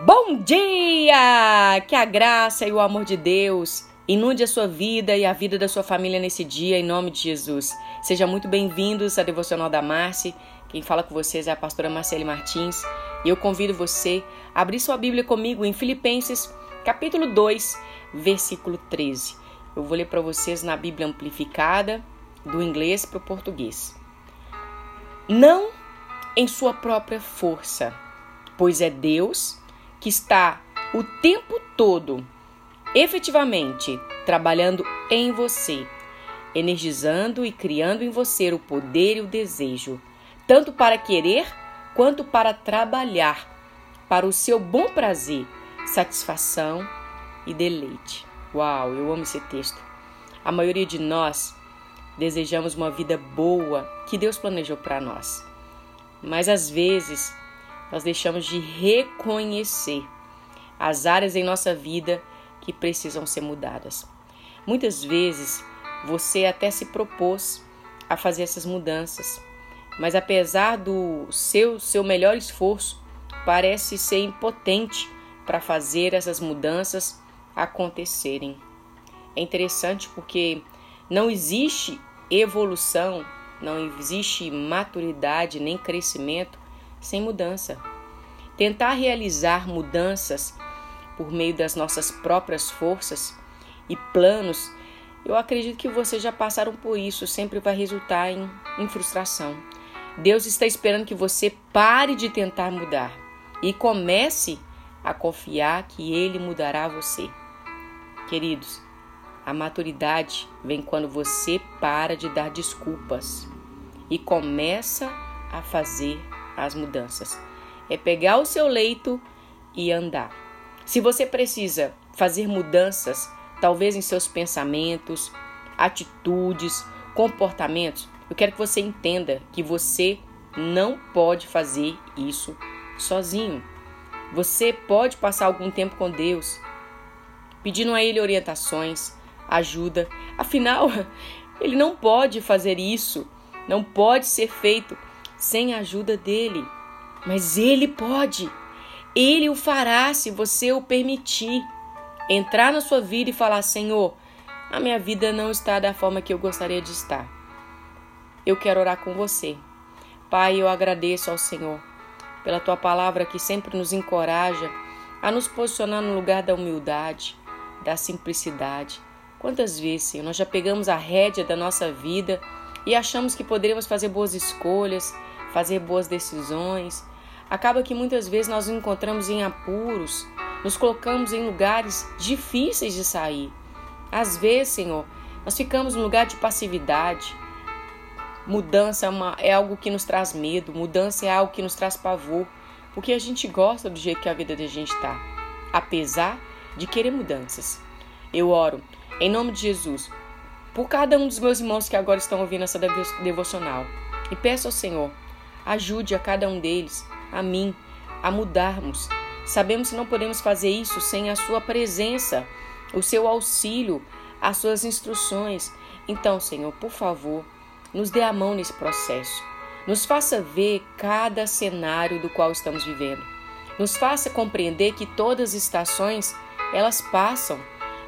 Bom dia! Que a graça e o amor de Deus inunde a sua vida e a vida da sua família nesse dia, em nome de Jesus. Sejam muito bem-vindos à Devocional da Marci. Quem fala com vocês é a pastora Marcele Martins e eu convido você a abrir sua Bíblia comigo em Filipenses, capítulo 2, versículo 13. Eu vou ler para vocês na Bíblia amplificada, do inglês para o português. Não em sua própria força, pois é Deus que está o tempo todo efetivamente trabalhando em você, energizando e criando em você o poder e o desejo, tanto para querer quanto para trabalhar para o seu bom prazer, satisfação e deleite. Uau, eu amo esse texto. A maioria de nós desejamos uma vida boa que Deus planejou para nós. Mas às vezes nós deixamos de reconhecer as áreas em nossa vida que precisam ser mudadas. Muitas vezes você até se propôs a fazer essas mudanças, mas apesar do seu seu melhor esforço, parece ser impotente para fazer essas mudanças acontecerem. É interessante porque não existe evolução, não existe maturidade nem crescimento sem mudança. Tentar realizar mudanças por meio das nossas próprias forças e planos, eu acredito que vocês já passaram por isso, sempre vai resultar em, em frustração. Deus está esperando que você pare de tentar mudar e comece a confiar que Ele mudará você. Queridos, a maturidade vem quando você para de dar desculpas e começa a fazer as mudanças. É pegar o seu leito e andar. Se você precisa fazer mudanças, talvez em seus pensamentos, atitudes, comportamentos, eu quero que você entenda que você não pode fazer isso sozinho. Você pode passar algum tempo com Deus, pedindo a Ele orientações, ajuda. Afinal, Ele não pode fazer isso, não pode ser feito sem a ajuda dele. Mas Ele pode. Ele o fará se você o permitir. Entrar na sua vida e falar: Senhor, a minha vida não está da forma que eu gostaria de estar. Eu quero orar com você. Pai, eu agradeço ao Senhor pela tua palavra que sempre nos encoraja a nos posicionar no lugar da humildade, da simplicidade. Quantas vezes, Senhor, nós já pegamos a rédea da nossa vida e achamos que poderíamos fazer boas escolhas, fazer boas decisões. Acaba que muitas vezes nós nos encontramos em apuros, nos colocamos em lugares difíceis de sair. Às vezes, Senhor, nós ficamos num lugar de passividade. Mudança é, uma, é algo que nos traz medo, mudança é algo que nos traz pavor, porque a gente gosta do jeito que a vida da gente está, apesar de querer mudanças. Eu oro, em nome de Jesus, por cada um dos meus irmãos que agora estão ouvindo essa devocional, e peço ao Senhor Ajude a cada um deles, a mim, a mudarmos. Sabemos que não podemos fazer isso sem a Sua presença, o seu auxílio, as Suas instruções. Então, Senhor, por favor, nos dê a mão nesse processo. Nos faça ver cada cenário do qual estamos vivendo. Nos faça compreender que todas as estações elas passam,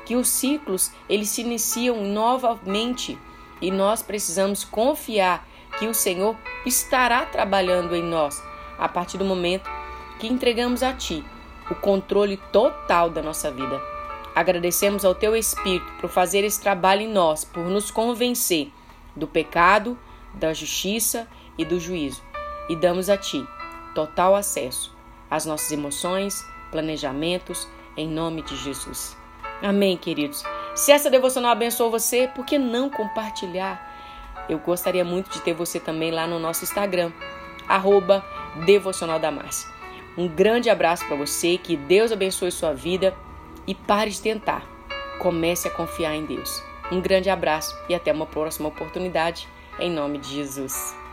que os ciclos eles se iniciam novamente e nós precisamos confiar que o Senhor estará trabalhando em nós a partir do momento que entregamos a Ti o controle total da nossa vida. Agradecemos ao Teu Espírito por fazer esse trabalho em nós, por nos convencer do pecado, da justiça e do juízo. E damos a Ti total acesso às nossas emoções, planejamentos, em nome de Jesus. Amém, queridos. Se essa devocional abençoou você, por que não compartilhar? Eu gostaria muito de ter você também lá no nosso Instagram, arroba Devocional da Márcia. Um grande abraço para você, que Deus abençoe sua vida e pare de tentar. Comece a confiar em Deus. Um grande abraço e até uma próxima oportunidade, em nome de Jesus.